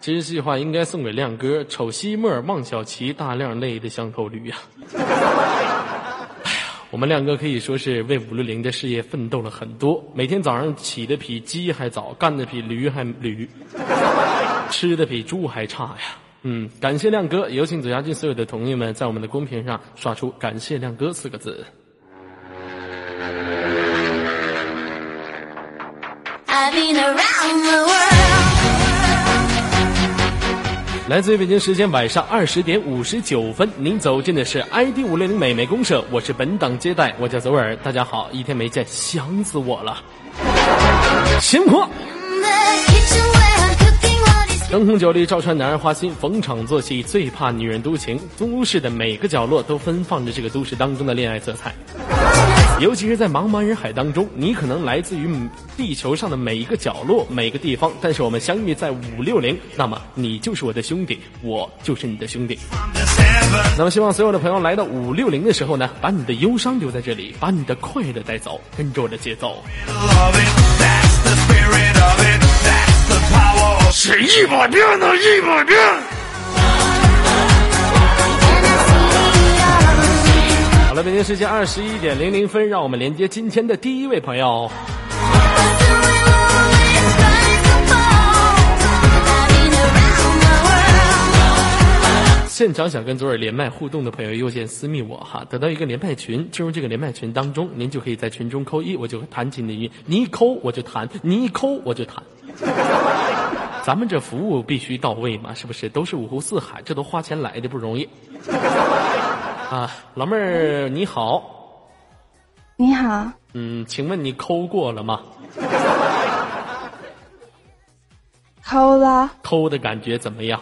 其实这句话应该送给亮哥：丑西莫望小琪，大亮累得像头驴呀。哎呀，我们亮哥可以说是为五六零的事业奋斗了很多，每天早上起的比鸡还早，干的比驴还驴，吃的比猪还差呀。嗯，感谢亮哥，有请左家军所有的同学们在我们的公屏上刷出“感谢亮哥”四个字。i been around 来自于北京时间晚上二十点五十九分，您走进的是 ID 五六零美眉公社，我是本档接待，我叫左尔，大家好，一天没见，想死我了。情况。灯红酒绿，照穿男儿花心，逢场作戏，最怕女人多情。都市的每个角落都芬放着这个都市当中的恋爱色彩。尤其是在茫茫人海当中，你可能来自于地球上的每一个角落、每个地方，但是我们相遇在五六零，那么你就是我的兄弟，我就是你的兄弟。那么，希望所有的朋友来到五六零的时候呢，把你的忧伤留在这里，把你的快乐带走，跟着我的节奏。是一百遍的一百遍。好了，北京时间二十一点零零分，让我们连接今天的第一位朋友。现场想跟左耳连麦互动的朋友，右键私密我哈，得到一个连麦群，进入这个连麦群当中，您就可以在群中扣一，我就会弹起你的音，你一扣我就弹，你一扣我就弹。咱们这服务必须到位嘛，是不是？都是五湖四海，这都花钱来的，不容易。啊，老妹儿你好，你好，嗯，请问你抠过了吗？抠了，抠的感觉怎么样？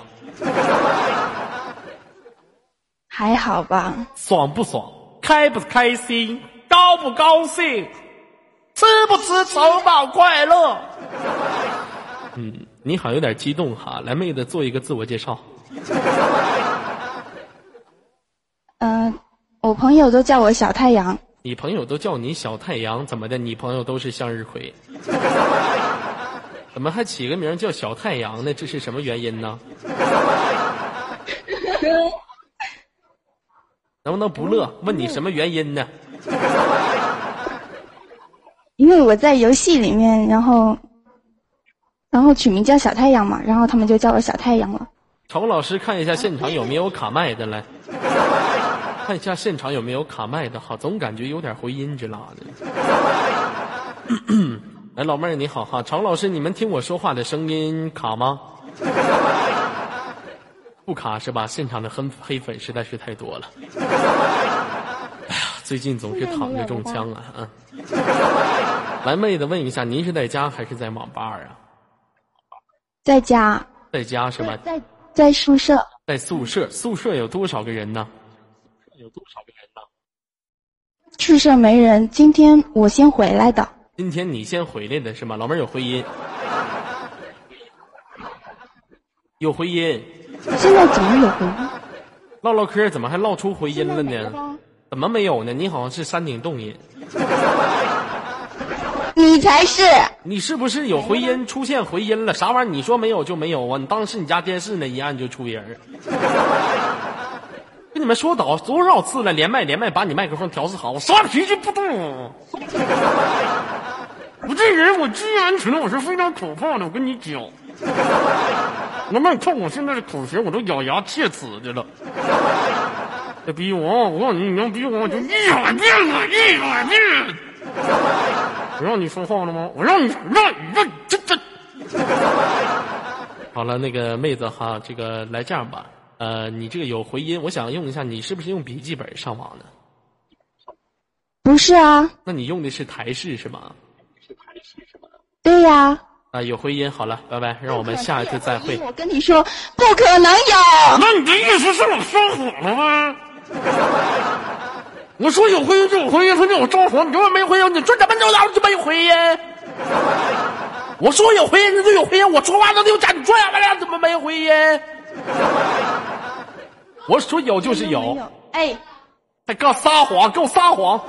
还好吧？爽不爽？开不开心？高不高兴？吃不吃城堡快乐？嗯，你好，有点激动哈。来，妹子做一个自我介绍。嗯、我朋友都叫我小太阳，你朋友都叫你小太阳，怎么的？你朋友都是向日葵，怎么还起个名叫小太阳呢？这是什么原因呢？能不能不乐？问你什么原因呢？因为我在游戏里面，然后，然后取名叫小太阳嘛，然后他们就叫我小太阳了。丑老师，看一下现场有没有卡麦的来，看一下现场有没有卡麦的，哈，总感觉有点回音之类的。来，老妹儿你好哈，常老师，你们听我说话的声音卡吗？不卡是吧？现场的黑黑粉实在是太多了。哎呀，最近总是躺着中枪啊！啊，来，妹子问一下，您是在家还是在网吧啊？在家，在家是吧？在在宿舍，在宿舍，宿舍有多少个人呢？有多少个人呢？宿舍没人。今天我先回来的，今天你先回来的是吗？老妹儿有回音，有回音，现在怎么有回音？唠唠嗑怎么还唠出回音了呢？怎么没有呢？你好像是山顶洞音，你才是，你是不是有回音出现回音了？啥玩意儿？你说没有就没有啊？你当时你家电视呢？一按就出人儿。你们说倒多少次了？连麦连麦，把你麦克风调试好。我啥脾气不动？我这人，我居安全，我是非常可怕的。我跟你讲，老妹，你看我现在的口型，我都咬牙切齿的了。这逼我，我告诉你，你要逼我，我就一百遍了，一百遍。我让你说话了吗？我让你让你让你这这。好了，那个妹子哈，这个来这样吧，呃，你这个有回音，我想用一下，你是不是用笔记本上网的？不是啊？那你用的是台式是吗？对呀、啊，有回音，好了，拜拜，让我们下一次再会。我跟你说，不可能有。那你的意思是我说谎了吗？我说有回音就有回音，他叫我着火，你说没回音，你说怎么着哪就没回音？我说有回音就有回音，我说话都有假，你说呀完了怎么没回音？我说有就是有，哎，还给我撒谎，给我撒谎！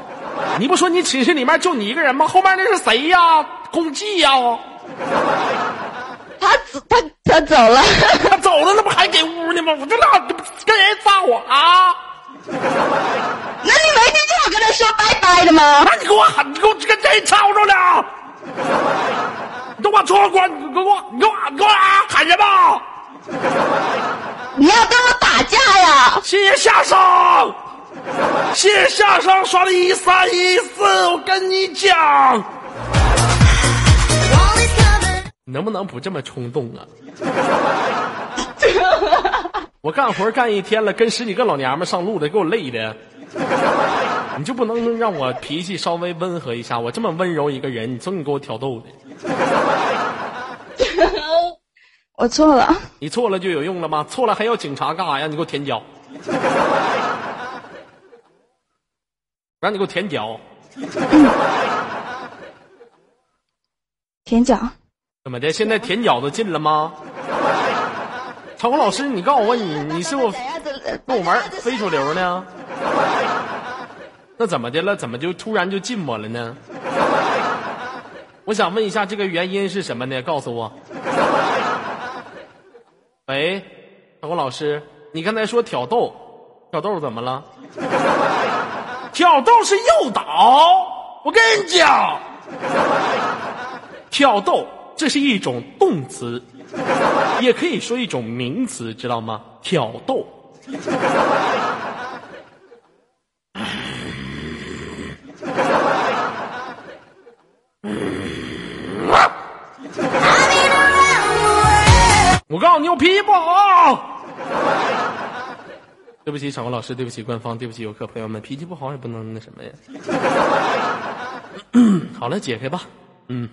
你不说你寝室里面就你一个人吗？后面那是谁呀？公祭呀？他他他走了。他走了，那不还给屋呢吗？我这那跟人撒谎啊！那你没听见我跟他说拜拜的吗？那你给我喊，你给我跟谁吵吵呢？你都把窗户关，你给我，你给我，你给我啊喊什么？你要跟我打架呀？谢谢夏生，谢谢夏生刷的一三一四，我跟你讲.能不能不这么冲动啊？我干活干一天了，跟十几个老娘们上路的，给我累的。你就不能让我脾气稍微温和一下？我这么温柔一个人，你总得给我挑逗的。我错了，你错了就有用了吗？错了还要警察干啥呀？你给我舔脚，让你给我舔脚，舔脚。怎么的？现在舔脚都进了吗？长虹老师，你告诉我你你是不是跟我玩非主流呢？那怎么的了？怎么就突然就禁我了呢？我想问一下，这个原因是什么呢？告诉我。喂，小郭老师，你刚才说挑逗，挑逗怎么了？挑逗是诱导，我跟你讲，挑逗这是一种动词，也可以说一种名词，知道吗？挑逗。我告诉你，我脾气不好。对不起，场控老师，对不起官方，对不起游客朋友们，脾气不好也不能那什么呀。好了，解开吧。嗯，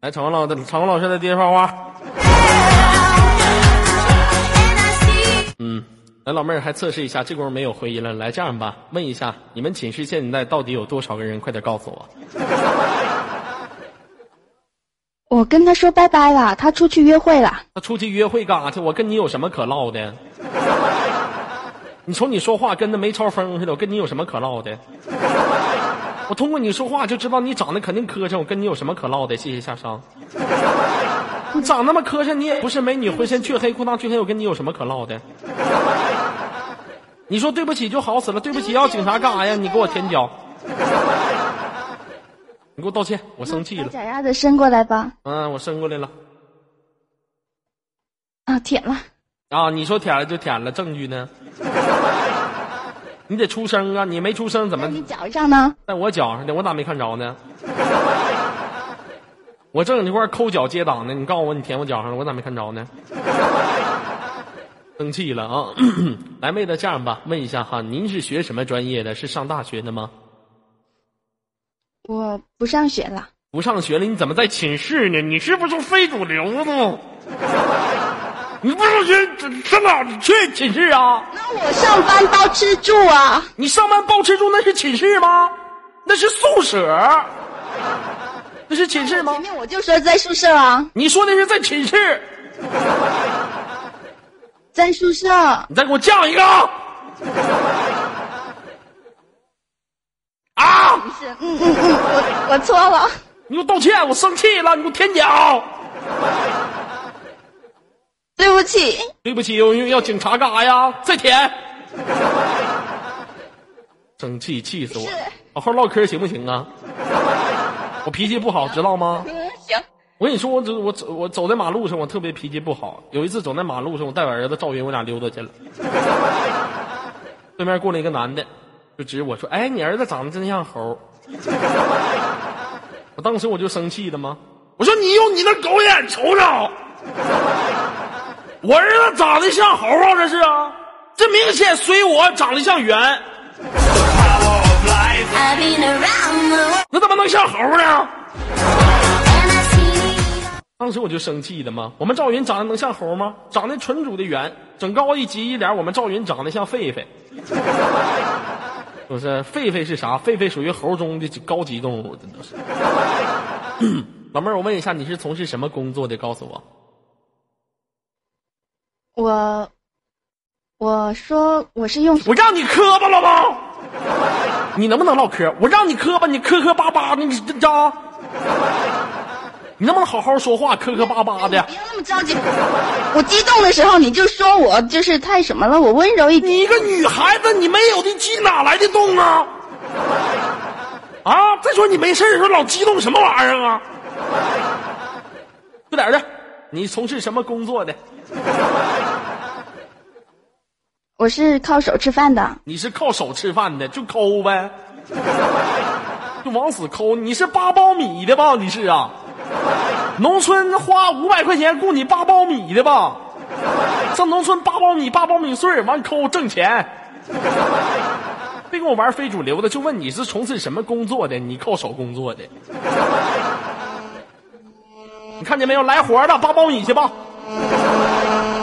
来，场控老的场控老师的电话花。嗯，来，老妹儿还测试一下，这功夫没有回音了。来，这样吧，问一下，你们寝室现在到底有多少个人？快点告诉我。我跟他说拜拜了，他出去约会了。他出去约会干啥去？我跟你有什么可唠的？你瞅你说话跟那没超风似的，我跟你有什么可唠的？我通过你说话就知道你长得肯定磕碜，我跟你有什么可唠的？谢谢夏商。你长那么磕碜，你也不是美女，浑身黢黑，裤裆黢黑，我跟你有什么可唠的？你说对不起就好死了，对不起要警察干啥呀？你给我舔脚，你给我道歉，我生气了。脚丫子伸过来吧。嗯，我伸过来了。啊，舔了。啊，你说舔了就舔了，证据呢？你得出声啊！你没出声怎么你脚上呢？在我脚上呢？我咋没看着呢？我正这块抠脚接档呢，你告诉我你舔我脚上了，我咋没看着呢？生气了啊！来，妹子，这样吧，问一下哈，您是学什么专业的？是上大学的吗？我不上学了。不上学了，你怎么在寝室呢？你是不是非主流呢？你不上学上哪去寝室啊？那我上班包吃住啊。你上班包吃住那是寝室吗？那是宿舍，那是寝室吗前？面我就说在宿舍啊，你说的是在寝室，在宿舍。你再给我降一个啊！不是，嗯嗯嗯，我我错了。你给我道歉，我生气了，你给我舔脚。对不起，对不起，要要警察干啥呀？再舔。生气，气死我！好好唠嗑行不行啊？我脾气不好，知道吗？嗯，行。我跟你说，我走我走我走在马路上，我特别脾气不好。有一次走在马路上，我带我儿子赵云，我俩溜达去了。对面过来一个男的，就指我说：“哎，你儿子长得真像猴。” 我当时我就生气了吗？我说：“你用你那狗眼瞅瞅，我儿子长得像猴啊，这是啊，这明显随我长得像圆，I've been around the world 那怎么能像猴呢？”当时我就生气的吗，我们赵云长得能像猴吗？长得纯主的猿，整高一级一点，我们赵云长得像狒狒。不是，狒狒是啥？狒狒属于猴中的高级动物，真的是。老妹儿，我问一下，你是从事什么工作的？告诉我。我我说我是用我让你磕巴了吗？你能不能唠嗑？我让你磕巴，你磕磕巴巴的，你这这。你能不能好好说话，磕磕巴巴的？别那么着急。我激动的时候你就说我就是太什么了，我温柔一点。你一个女孩子，你没有的激哪来的动啊？啊！再说你没事儿的时候老激动什么玩意儿啊？快点儿的，你从事什么工作的？我是靠手吃饭的，你是靠手吃饭的，就抠呗，就往死抠。你是扒苞米的吧？你是啊？农村花五百块钱雇你扒苞米的吧？上农村扒苞米、扒苞米穗儿，完抠挣钱。别跟我玩非主流的，就问你是从事什么工作的？你靠手工作的？你看见没有？来活的，扒苞米去吧。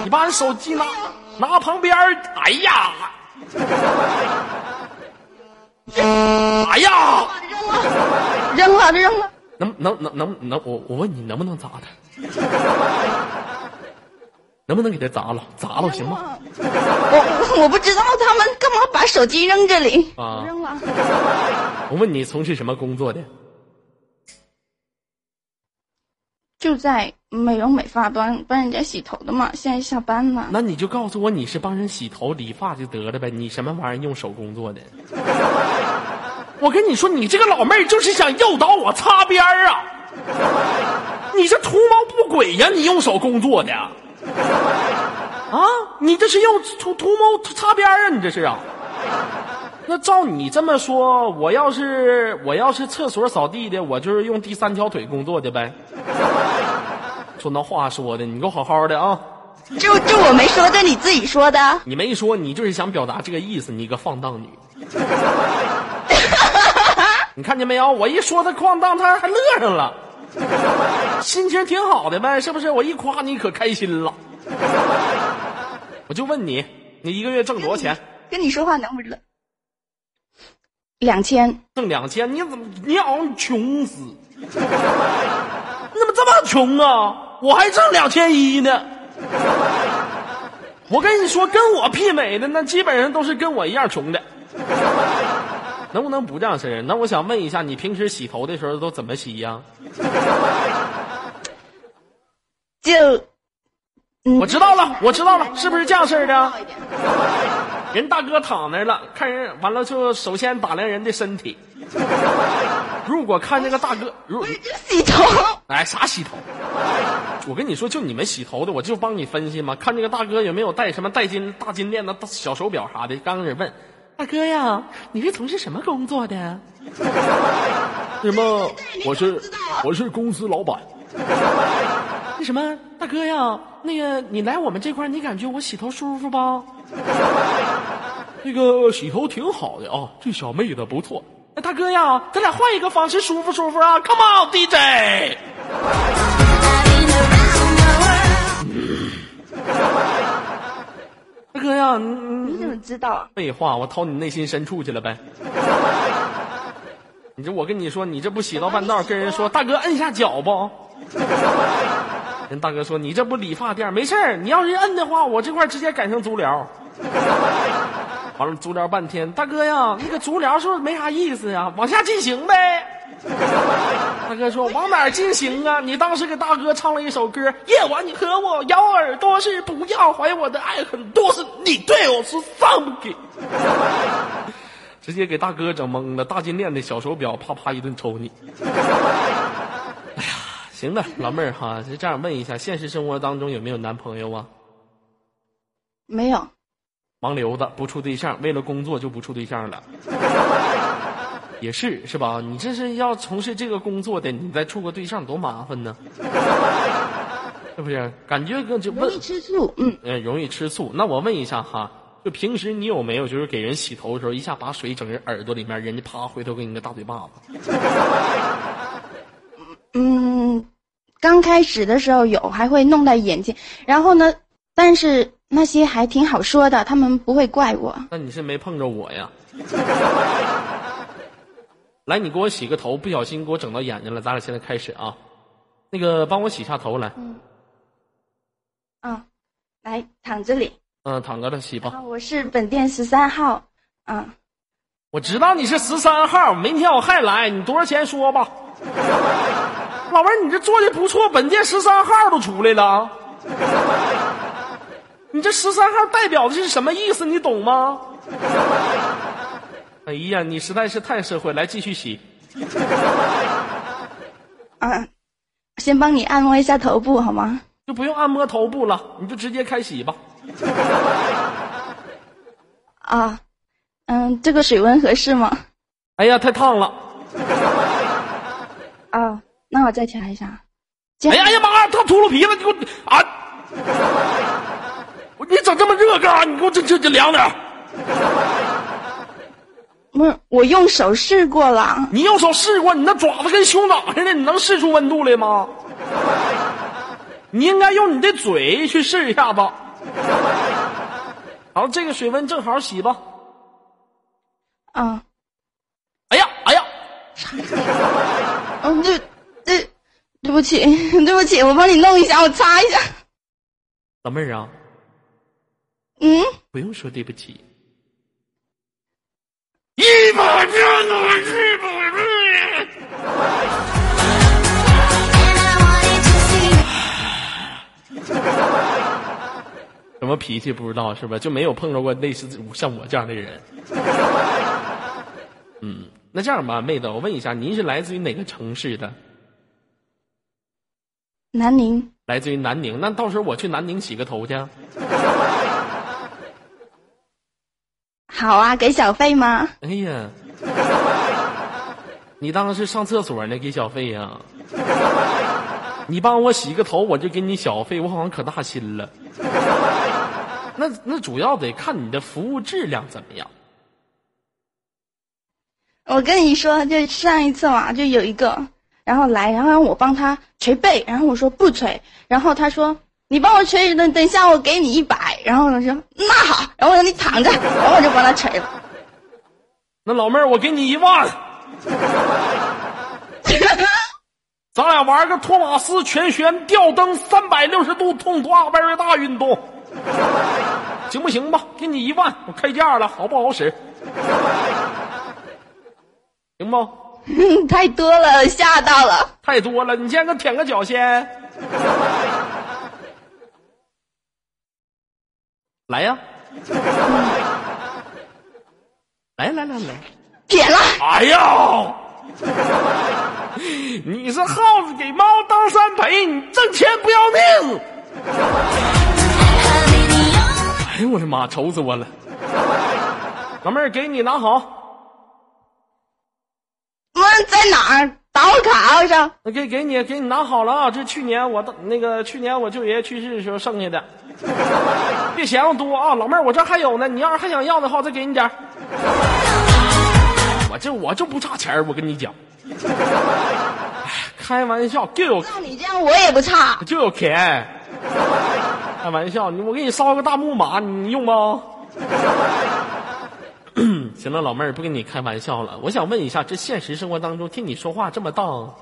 你把你手机拿拿旁边，哎呀，哎呀，扔了扔了扔了。能能能能能，我我问你能不能砸他？能不能给他砸了？砸了行吗？我我不知道他们干嘛把手机扔这里。啊扔了。我问你从事什么工作的？就在美容美发帮帮人家洗头的嘛，现在下班了。那你就告诉我你是帮人洗头理发就得了呗，你什么玩意儿用手工作的？我跟你说，你这个老妹儿就是想诱导我擦边儿啊！你这图谋不轨呀、你用手工作的啊？你这是用图图谋擦边儿啊？你这是啊？那照你这么说，我要是我要是厕所扫地的，我就是用第三条腿工作的呗。说那话说的，你给我好好的啊！就就我没说，这你自己说的。你没说，你就是想表达这个意思，你个放荡女。你看见没有？我一说他哐当，他还乐上了，心情挺好的呗，是不是？我一夸你可开心了。我就问你，你一个月挣多少钱？跟你说话能不能？两千，挣两千？你怎么你好像穷死？你怎么这么穷啊？我还挣两千一呢。我跟你说，跟我媲美的那基本上都是跟我一样穷的。能不能不这样式儿？那我想问一下，你平时洗头的时候都怎么洗呀？就，嗯，我知道了，我知道了，是不是这样式儿的？人大哥躺那儿了，看人完了就首先打量人的身体。如果看这个大哥，如洗头。哎啥洗头？我跟你说，就你们洗头的，我就帮你分析嘛。看这个大哥有没有戴什么戴金大金链子、小手表啥的。刚开始问大哥呀，你是从事什么工作的？什么？我是我是公司老板。那什么，大哥呀，那个你来我们这块儿，你感觉我洗头舒服吧？那个洗头挺好的啊，这小妹子不错。那大哥呀，咱俩换一个方式舒服舒服啊！Come on DJ。大哥呀，你怎么知道啊？废话，我掏你内心深处去了呗。你这我跟你说，你这不洗到半道，跟人说大哥摁下脚不？人大哥说你这不理发店，没事儿，你要是摁的话，我这块儿直接改成足疗。完了足疗半天，大哥呀，那个足疗是不是没啥意思呀？往下进行呗。大哥说往哪儿进行啊？你当时给大哥唱了一首歌，夜晚你和我咬耳朵是不要怀我的爱很多，是你对我是放不给。直接给大哥整懵了，大金链子、小手表，啪啪一顿抽你。哎呀，行了，老妹儿哈，就这样问一下，现实生活当中有没有男朋友啊？没有，盲流子不处对象，为了工作就不处对象了。也是是吧？你这是要从事这个工作的，你再处个对象多麻烦呢，是不是？感觉跟就问容易，吃醋。嗯，呃，容易吃醋。那我问一下哈，就平时你有没有就是给人洗头的时候，一下把水整人耳朵里面，人家啪回头给你个大嘴巴子？嗯，刚开始的时候有，还会弄到眼睛，然后呢，但是那些还挺好说的，他们不会怪我。那你是没碰着我呀？来，你给我洗个头，不小心给我整到眼睛了，咱俩现在开始啊。那个，帮我洗下头来，啊，来躺这里。嗯，躺着了，洗吧。啊，我是本店十三号。嗯，我知道你是十三号，明天我还来，你多少钱说吧？老妹儿，你这做的不错，本店十三号都出来了。你这十三号代表的是什么意思？你懂吗？哎呀，你实在是太社会，来继续洗。啊，先帮你按摩一下头部好吗？就不用按摩头部了，你就直接开洗吧。啊，嗯，这个水温合适吗？哎呀，太烫了！啊，那我再调一下。哎呀哎呀妈呀，烫秃噜皮了！你给我啊！我你整这么热干啥？你给我这这这凉点儿。不是，我用手试过了。你用手试过，你那爪子跟熊掌似的，你能试出温度来吗？你应该用你的嘴去试一下子。好，这个水温正好洗吧。啊，哎呀哎呀，嗯，对对，对不起，对不起，我帮你弄一下，我擦一下。老妹儿啊，嗯，不用说对不起。什么脾气不知道是吧？就没有碰着过类似像我这样的人。嗯，那这样吧，妹子，我问一下，您是来自于哪个城市的？南宁，来自于南宁。那到时候我去南宁洗个头去。好啊，给小费吗？哎呀，你当是上厕所呢，给小费呀、你帮我洗个头，我就给你小费，我好像可大心了。那那主要得看你的服务质量怎么样。我跟你说，就上一次嘛，就有一个，然后来，然后让我帮他捶背，然后我说不捶，然后他说你帮我捶，等等一下我给你一百，然后我说那好，然后我说你躺着，然后我就帮他捶了。那老妹儿，我给你一万，咱俩玩个托马斯全旋吊灯三百六十度痛抓 very 大运动，行不行吧？给你一万，我开价了，好不好使？行不？太多了，吓到了。太多了，你先给舔个脚先。来呀！来来来来！点了，哎呀！你是耗子给猫当三陪，你挣钱不要命！哎呦我的妈，愁死我了！老妹儿，给你拿好，问在哪儿？打我卡上。那给给你给你拿好了啊！这去年我的那个去年我舅爷去世的时候剩下的，别嫌我多啊！老妹儿，我这还有呢，你要是还想要的话，再给你点儿。我这我就不差钱儿我跟你讲。哎，开玩笑，就有像你这样我也不差。就有钱。开玩笑，你我给你烧个大木马，你你用吗？行了，老妹儿，不跟你开玩笑了。我想问一下，这现实生活当中听你说话这么荡，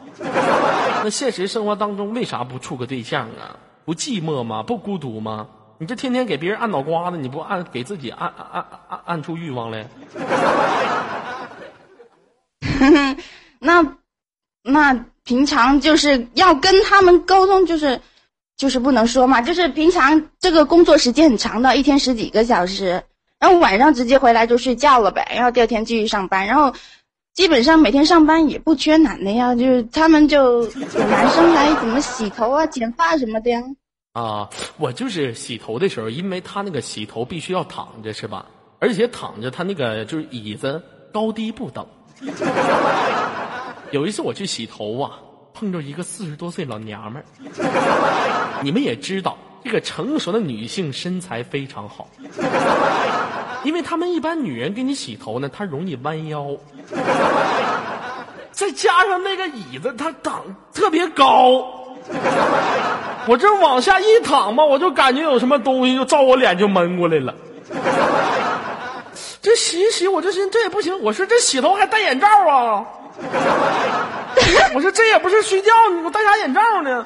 那现实生活当中为啥不处个对象啊？不寂寞吗？不孤独吗？你这天天给别人按脑瓜子，你不按给自己按按按按出欲望来？那那平常就是要跟他们沟通，就是就是不能说嘛，就是平常这个工作时间很长的，一天十几个小时，然后晚上直接回来就睡觉了呗，然后第二天继续上班，然后基本上每天上班也不缺男的呀，就是他们就男生来怎么洗头啊、剪发什么的呀。啊，我就是洗头的时候，因为他那个洗头必须要躺着，是吧？而且躺着，他那个就是椅子高低不等。有一次我去洗头啊，碰着一个四十多岁老娘们儿。你们也知道，这个成熟的女性身材非常好，因为他们一般女人给你洗头呢，她容易弯腰，再加上那个椅子它挡特别高。我这往下一躺吧，我就感觉有什么东西就照我脸就闷过来了。这洗一洗，我就寻思这也不行，我说这洗头还戴眼罩啊？我说这也不是睡觉，你给我戴啥眼罩呢？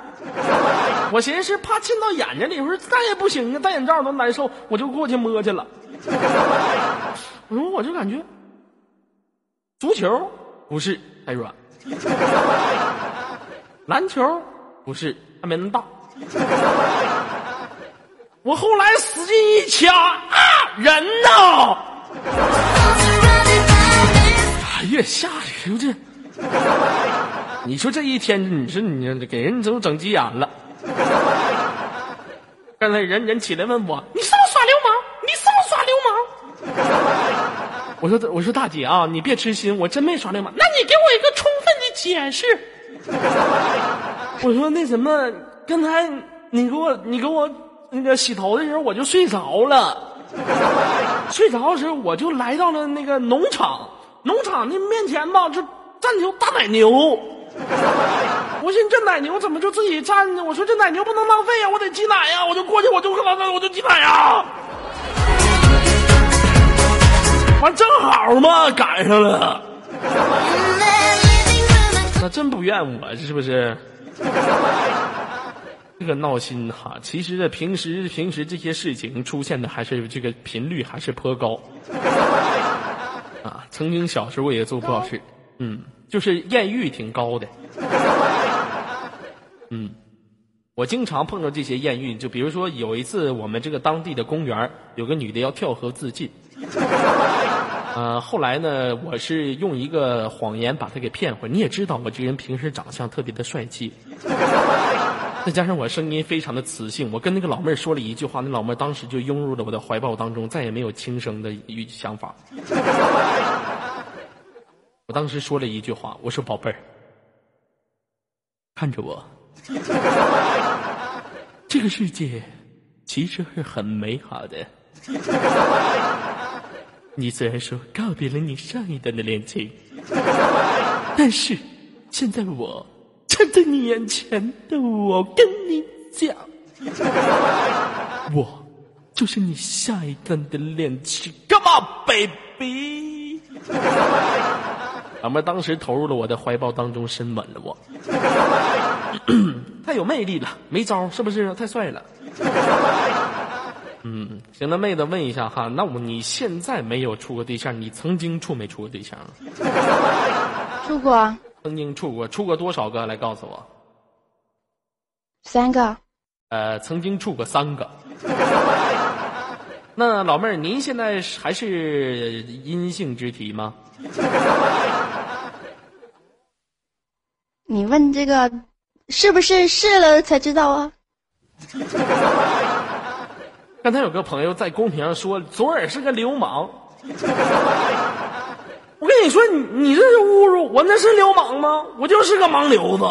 我寻思是怕进到眼睛里，我说戴也不行啊，戴眼罩都难受，我就过去摸去了。我说我就感觉足球不是太软，篮球不是，还没那么大。我后来使劲一掐啊，人呢？啊，越下去就这，你说这一天，你说你给人都整急眼了。刚才人人起来问我，你是不是耍流氓？你是不是耍流氓？我说我说大姐啊，你别痴心，我真没耍流氓。那你给我一个充分的解释。我说那什么，刚才你给我你给我那个洗头的时候，我就睡着了。睡着的时候，我就来到了那个农场，农场那面前吧，就站条大奶牛。我寻思这奶牛怎么就自己站呢？我说这奶牛不能浪费呀，我得挤奶呀！我就过去，我就跟老奶，我就挤奶呀。完正好嘛，赶上了。那真不怨我，是不是？这个闹心哈，其实呢，平时平时这些事情出现的还是这个频率还是颇高。啊，曾经小时候也做不好事，嗯，就是艳遇挺高的。嗯，我经常碰到这些艳遇，就比如说有一次我们这个当地的公园有个女的要跳河自尽。呃，后来呢，我是用一个谎言把她给骗回。你也知道，我这人平时长相特别的帅气，再加上我声音非常的磁性，我跟那个老妹儿说了一句话，那老妹儿当时就拥入了我的怀抱当中，再也没有轻生的语想法。我当时说了一句话，我说：“宝贝儿，看着我，这个世界其实是很美好的。”你虽然说告别了你上一段的恋情，但是现在我站在你眼前的我跟你讲，我就是你下一段的恋情，Come on baby。老妹儿当时投入了我的怀抱当中，深吻了我 太有魅力了，没招是不是？太帅了。嗯，行，那妹子问一下哈，那我你现在没有处过对象，你曾经处没处过对象？处过啊曾经处过，处过多少个？来告诉我。三个，呃，曾经处过三个。那老妹儿，您现在还是阴性之体吗？你问这个是不是试了才知道啊？刚才有个朋友在公屏上说左耳是个流氓，我跟你说，你你这是侮辱我，那是流氓吗？我就是个盲流子。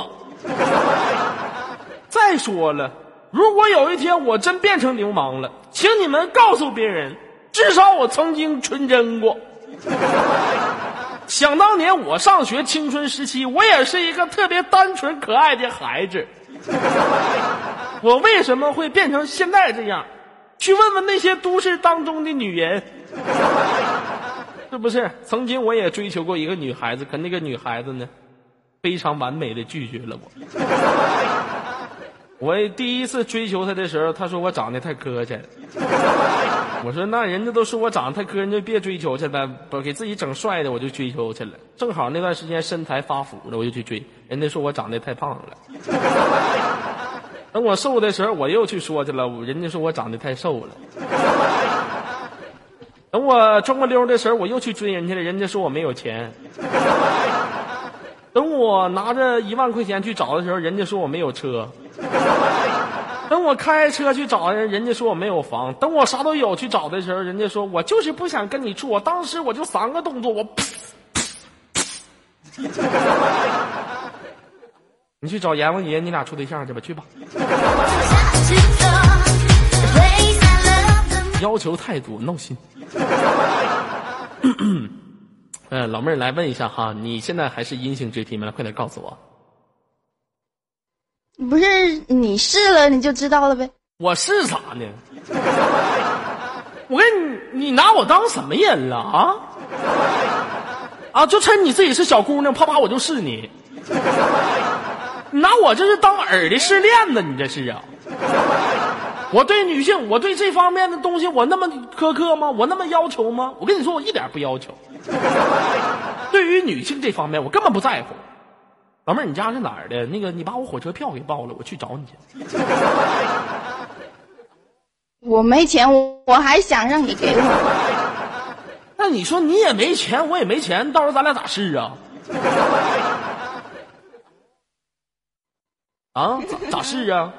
再说了，如果有一天我真变成流氓了，请你们告诉别人，至少我曾经纯真过。想当年我上学青春时期，我也是一个特别单纯可爱的孩子。我为什么会变成现在这样？去问问那些都市当中的女人，是不是？曾经我也追求过一个女孩子，可那个女孩子呢，非常完美的拒绝了我。我第一次追求她的时候，她说我长得太磕碜。我说那人家都说我长得太磕碜，就别追求去了，不给自己整帅的，我就追求去了。正好那段时间身材发福了，我就去追。人家说我长得太胖了。等我瘦的时候，我又去说去了，人家说我长得太瘦了。等我装个溜的时候，我又去追人家了，人家说我没有钱。等我拿着一万块钱去找的时候，人家说我没有车。等我开车去找人，人家说我没有房。等我啥都有去找的时候，人家说我就是不想跟你处。我当时我就三个动作，我。你去找阎王爷，你俩处对象去吧，去吧。要求太多，闹心。嗯，老妹儿来问一下哈，你现在还是阴性之体吗？快点告诉我。不是你试了你就知道了呗？我试啥呢？我跟你，你拿我当什么人了啊？啊，就趁你自己是小姑娘，啪啪我就试你。你拿我这是当耳的试炼呢？你这是啊？我对女性，我对这方面的东西，我那么苛刻吗？我那么要求吗？我跟你说，我一点不要求。对于女性这方面，我根本不在乎。老妹儿，你家是哪儿的？那个你把我火车票给报了，我去找你去。我没钱，我我还想让你给我。那你说你也没钱，我也没钱，到时候咱俩咋试啊？啊，咋咋试啊？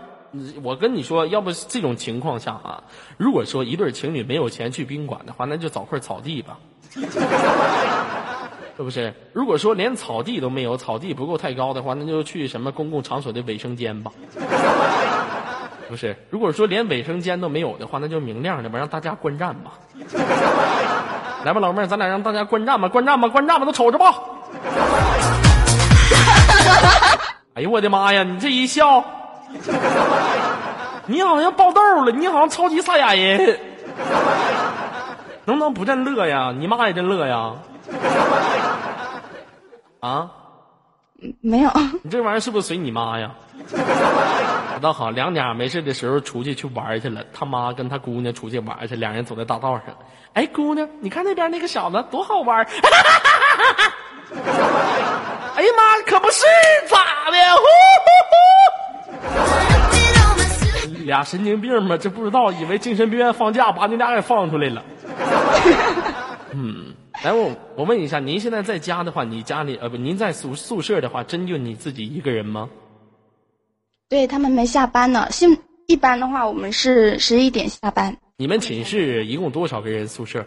我跟你说，要不这种情况下啊，如果说一对情侣没有钱去宾馆的话，那就找块草地吧，是不是？如果说连草地都没有，草地不够太高的话，那就去什么公共场所的卫生间吧，不是？如果说连卫生间都没有的话，那就明亮的吧，让大家观战吧。来吧，老妹儿，咱俩让大家观战吧，观战吧，观战吧，都瞅着吧。哎呦我的妈呀！你这一笑，你好像爆痘了，你好像超级赛亚人，能不能不真乐呀？你妈也真乐呀？啊，没有，你这玩意儿是不是随你妈呀？我倒好，两家没事的时候出去去玩去了，他妈跟他姑娘出去玩去，两人走在大道上。哎，姑娘，你看那边那个小子多好玩！哎呀妈，可不是咋的？呼呼呼俩神经病嘛，这不知道，以为精神病院放假，把你俩给放出来了。嗯，来我我问一下，您现在在家的话，你家里呃不，您在宿宿舍的话，真就你自己一个人吗？对他们没下班呢。现一般的话，我们是十一点下班，你们寝室一共多少个人宿舍？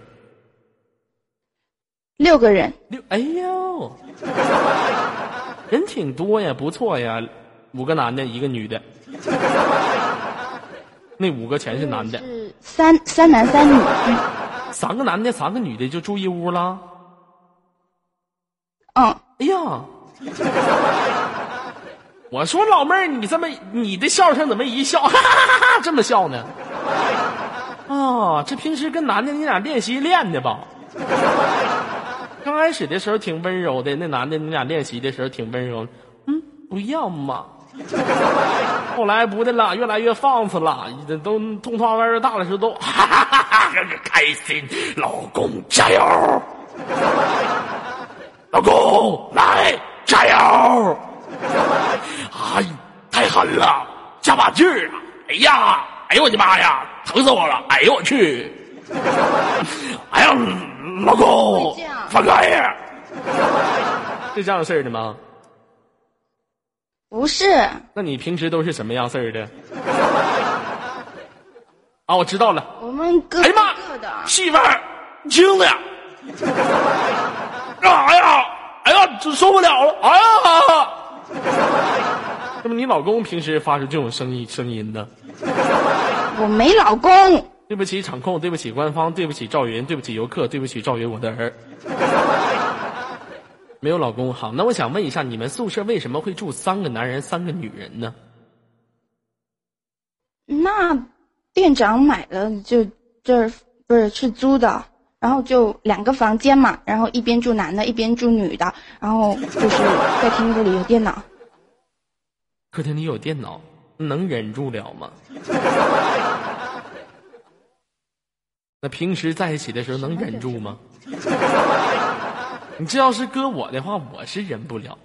六个人。六，哎呦，人挺多呀，不错呀，五个男的，一个女的。那五个全是男的，是三三男三女。嗯三个男的，三个女的就住一屋了。嗯，哎呀，我说老妹儿，你这么你的笑声怎么一笑，哈哈哈哈这么笑呢？啊，这平时跟男的你俩练习练的吧？刚开始的时候挺温柔的，那男的你俩练习的时候挺温柔，嗯，不要嘛。后来不的了，越来越放肆了，这都通话味儿大的时候都哈哈哈哈开心，老公加油，老公来加油，哎，太狠了，加把劲儿啊！哎呀，哎呦我的妈呀，疼死我了！哎呦我去！哎呀，老公会这样放开呀！是这样事儿的吗？不是，那你平时都是什么样事儿的？啊，我知道了。我们各哎呀妈。媳妇儿，你听着呀！干 啥呀？哎呀，这受不了了！哎呀！那么你老公平时发出这种声音声音呢？我没老公，对不起场控，对不起官方，对不起赵云，对不起游客，对不起赵云我的儿。没有老公，好，那我想问一下，你们宿舍为什么会住三个男人三个女人呢？那店长买了就这儿不是是租的，然后就两个房间嘛，然后一边住男的，一边住女的，然后就是客厅这里有电脑。客厅里有电脑，能忍住了吗？那平时在一起的时候能忍住吗？你这要是搁我的话，我是忍不了。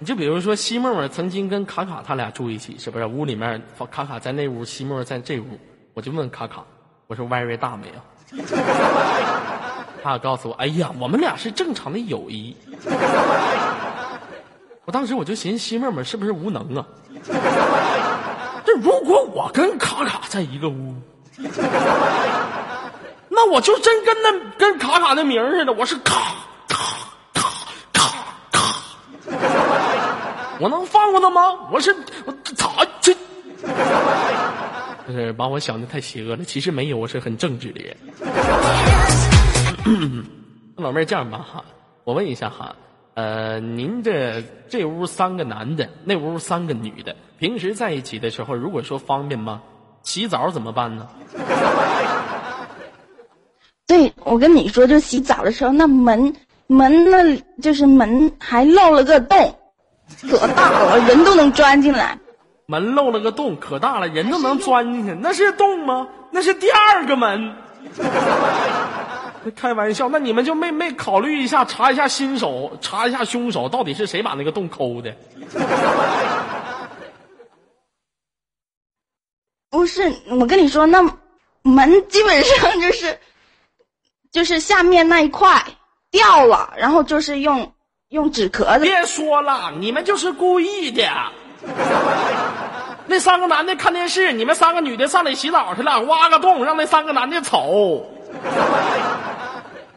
你就比如说西沫沫曾经跟卡卡他俩住一起，是不是？屋里面卡卡在那屋，西沫沫在这屋，我就问卡卡，我说 very 大没有？卡卡告诉我，哎呀，我们俩是正常的友谊。我当时我就寻思西沫沫是不是无能啊？这如果我跟卡卡在一个屋，那我就真跟那跟卡卡的名似的，我是卡卡卡卡卡，我能放过他吗？我是我他这，就是把我想的太邪恶了。其实没有，我是很正直的人。老妹儿这样吧哈，我问一下哈，呃，您这这屋三个男的，那屋三个女的，平时在一起的时候，如果说方便吗？洗澡怎么办呢？对，我跟你说，就洗澡的时候，那门门那就是门还漏了个洞，可大了，人都能钻进来。门漏了个洞，可大了，人都能钻进去。那是洞吗？那是第二个门。开玩笑，那你们就没没考虑一下查一下新手，查一下凶手到底是谁把那个洞抠的？不是，我跟你说，那门基本上就是就是下面那一块掉了，然后就是用用纸壳子。别说了，你们就是故意的。那三个男的看电视，你们三个女的上里洗澡去了，挖个洞让那三个男的瞅，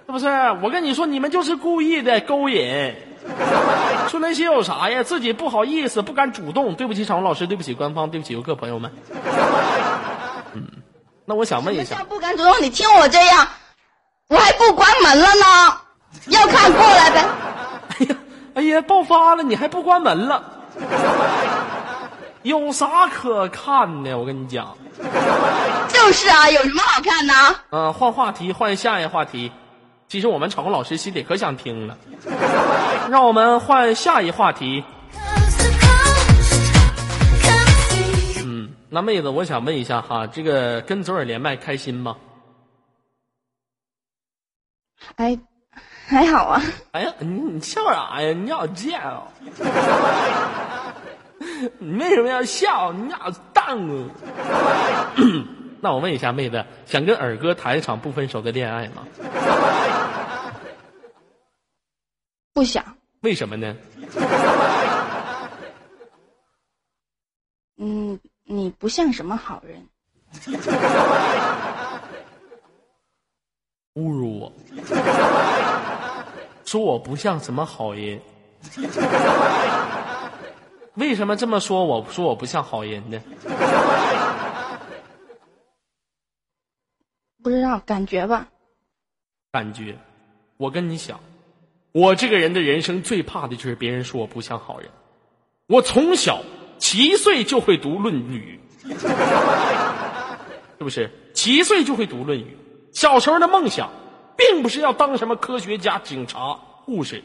是不是？我跟你说，你们就是故意的勾引。说那些有啥呀？自己不好意思，不敢主动。对不起，场务老师，对不起官方，对不起游客朋友们。嗯，那我想问一下不敢主动？你听我这样，我还不关门了呢。要看过来呗。哎呀，哎呀，爆发了，你还不关门了？有啥可看的？我跟你讲，就是啊，有什么好看的？嗯、换话题，换下一个话题。其实我们场控老师心里可想听了，让我们换下一话题。嗯，那妹子，我想问一下哈，这个跟左耳连麦开心吗？哎，还好啊。哎呀，你你笑啥呀？你好贱哦！你为什么要笑？你好荡啊！那我问一下妹子，想跟耳哥谈一场不分手的恋爱吗？不想，为什么呢？嗯，你不像什么好人。侮辱我，说我不像什么好人。为什么这么说我？说我不像好人呢？不知道，感觉吧。感觉，我跟你讲，我这个人的人生最怕的就是别人说我不像好人。我从小七岁就会读《论语》，是不是？七岁就会读《论语》。小时候的梦想，并不是要当什么科学家、警察、护士，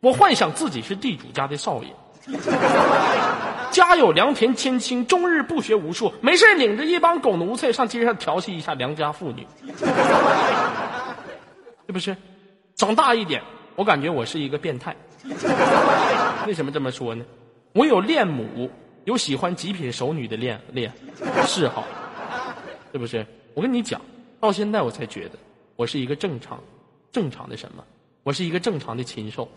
我幻想自己是地主家的少爷。家有良田千顷，终日不学无术，没事领着一帮狗奴才上街上调戏一下良家妇女，是不是？长大一点，我感觉我是一个变态。为什么这么说呢？我有恋母，有喜欢极品熟女的恋恋嗜好，是不是？我跟你讲，到现在我才觉得我是一个正常正常的什么？我是一个正常的禽兽。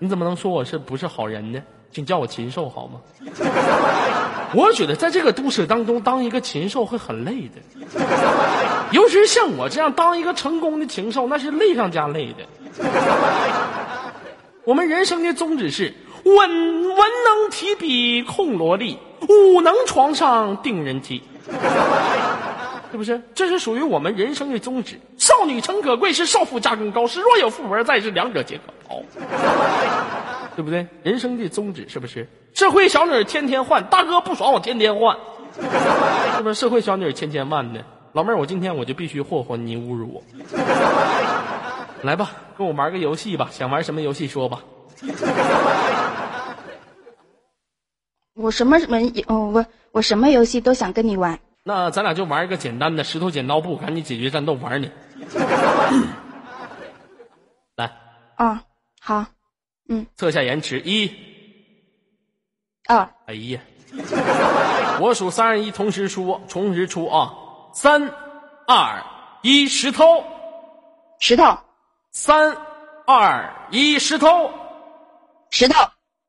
你怎么能说我是不是好人呢？请叫我禽兽好吗？我觉得在这个都市当中，当一个禽兽会很累的，尤其是像我这样当一个成功的禽兽，那是累上加累的。我们人生的宗旨是文文能提笔控萝莉，武能床上定人妻，是不是？这是属于我们人生的宗旨。少女诚可贵，是少妇价更高，是若有富婆在，是两者皆可抛。对不对？人生的宗旨是不是？社会小女天天换，大哥不爽我天天换，是不是？社会小女千千万的，老妹儿，我今天我就必须霍霍你，侮辱我。来吧，跟我玩个游戏吧，想玩什么游戏说吧。我什么文，哦，我我什么游戏都想跟你玩。那咱俩就玩一个简单的石头剪刀布，赶紧解决战斗，玩你。来，哦，好，嗯测下延迟，一，二，哎呀，我数三二一，同时出，同时出啊！三、二、一，石头。石头，三、二、一，石头。石头，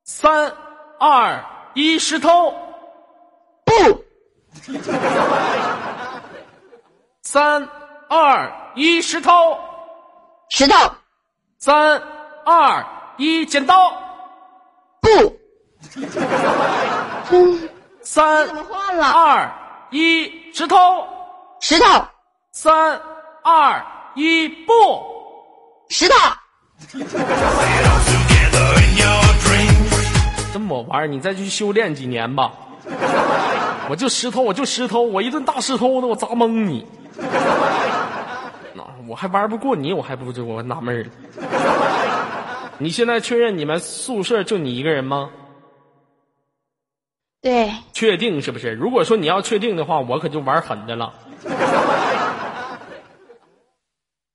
三、二、一，石头。不，三、二、一，石头。石头，三、二、一，剪刀。布。嗯，三？二、一，石头。石头，三、二、一，不。石头，这么玩儿，你再去修炼几年吧。我就石头，我就石头，我一顿大石头子，我砸懵你。那我还玩不过你，我还不知我纳闷儿了。你现在确认你们宿舍就你一个人吗？对，确定是不是？如果说你要确定的话，我可就玩狠的了。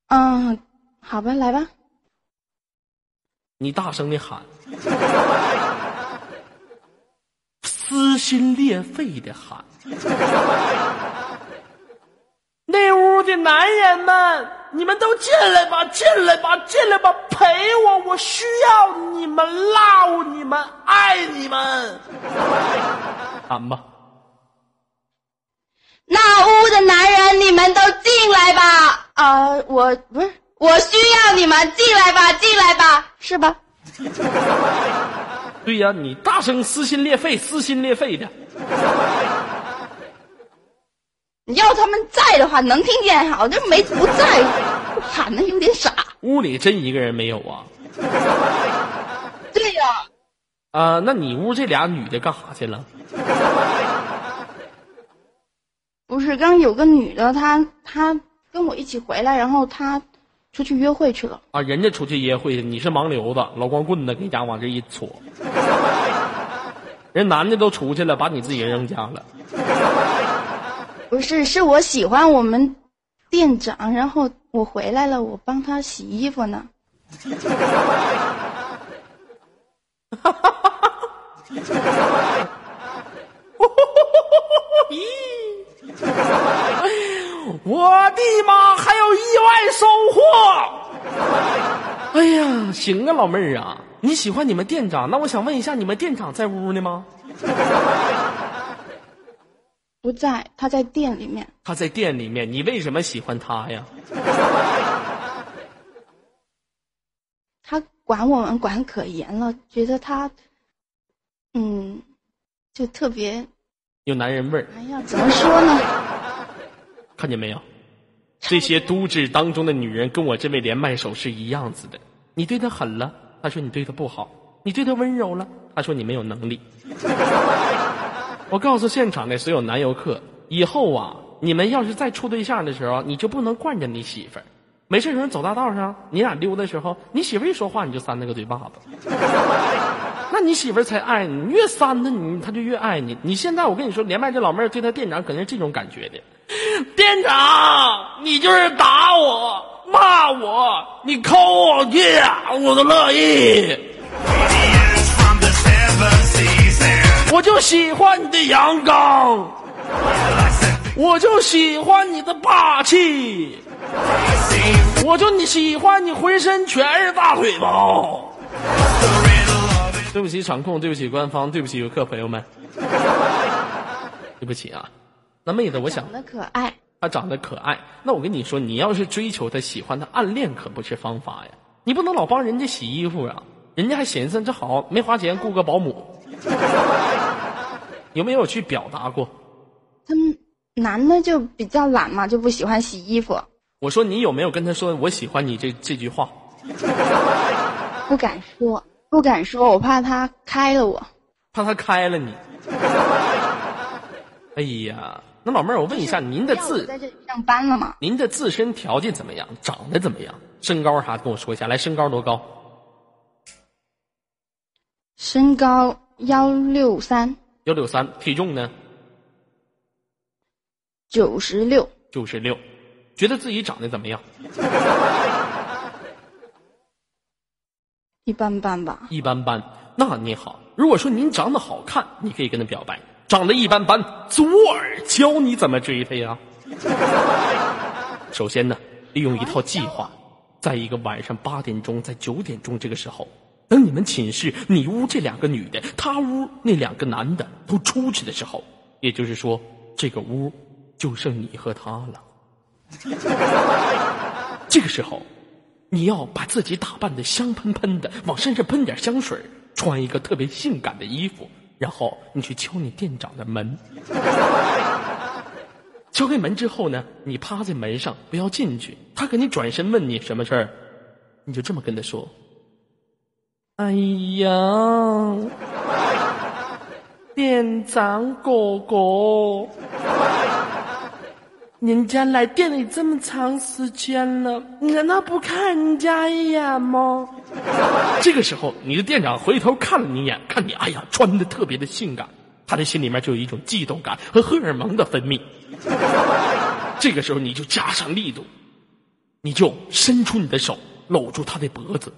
嗯好吧，来吧。你大声的喊，撕心裂肺的喊。那屋的男人们，你们都进来吧，进来吧，进来吧，陪我，我需要你们，love 你们，爱你们。喊吧，那屋的男人，你们都进来吧。啊、我不是，我需要你们进来吧，进来吧，是吧？对呀，你大声撕心裂肺，撕心裂肺的。你要他们在的话，能听见好，就没不在，喊的有点傻。屋里真一个人没有啊？对呀、啊、那你屋这俩女的干啥去了？不是，刚有个女的，她她跟我一起回来，然后她出去约会去了。啊，人家出去约会去，你是盲流子，老光棍子给家往这一戳。人男的都出去了，把你自己扔家了。不是，是我喜欢我们店长，然后我回来了，我帮他洗衣服呢咦。我的妈！还有意外收获！哎呀，行啊，老妹儿啊，你喜欢你们店长？那我想问一下，你们店长在屋呢吗？不在，他在店里面。他在店里面，你为什么喜欢他呀？他管我们管可严了，觉得他，嗯，就特别，有男人味儿，哎呀，怎么说呢？看见没有？这些都市当中的女人跟我这位连麦手是一样子的。你对他狠了，他说你对他不好；你对他温柔了，他说你没有能力。我告诉现场的所有男游客，以后啊，你们要是再处对象的时候，你就不能惯着你媳妇儿。没事的时候走大道上，你俩溜的时候，你媳妇一说话你就扇那个嘴巴子，那你媳妇儿才爱你。你越扇她，你她就越爱你。你现在我跟你说，连麦这老妹儿对她店长肯定是这种感觉的。店长，你就是打我、骂我、你抠我去，我都乐意。我就喜欢你的阳刚，我就喜欢你的霸气，我就你喜欢你浑身全是大腿毛。对不起场控，对不起官方，对不起游客朋友们，对不起啊。那妹子，我想长得可爱，她长得可爱，那我跟你说，你要是追求她、喜欢她，暗恋可不是方法呀。你不能老帮人家洗衣服啊，人家还寻思这好没花钱雇个保姆。有没有去表达过？他们男的就比较懒嘛，就不喜欢洗衣服，我说你有没有跟他说我喜欢你这这句话？不敢说，不敢说，我怕他开了我。怕他开了你。哎呀，那老妹儿，我问一下，您的自在这里上班了吗？您的自身条件怎么样？长得怎么样？身高啥？跟我说一下。来，身高多高？身高幺六三，幺六三。体重呢？九十六，九十六。觉得自己长得怎么样？一般般吧。一般般。那你好，如果说您长得好看，你可以跟他表白；长得一般般，左耳教你怎么追他呀。首先呢，利用一套计划，在一个晚上八点钟，在九点钟这个时候，等你们寝室你屋这两个女的，他屋那两个男的都出去的时候，也就是说，这个屋就剩你和他了。这个时候，你要把自己打扮的香喷喷的，往身上喷点香水，穿一个特别性感的衣服，然后你去敲你店长的门。敲开门之后呢，你趴在门上不要进去，他给你转身问你什么事儿，你就这么跟他说：“哎呀，店长哥哥。”人家来店里这么长时间了，你难道不看人家一眼吗？这个时候，你的店长回头看了你一眼，看你，哎呀，穿的特别的性感，他的心里面就有一种悸动感和荷尔蒙的分泌。这个时候，你就加上力度，你就伸出你的手，搂住他的脖子。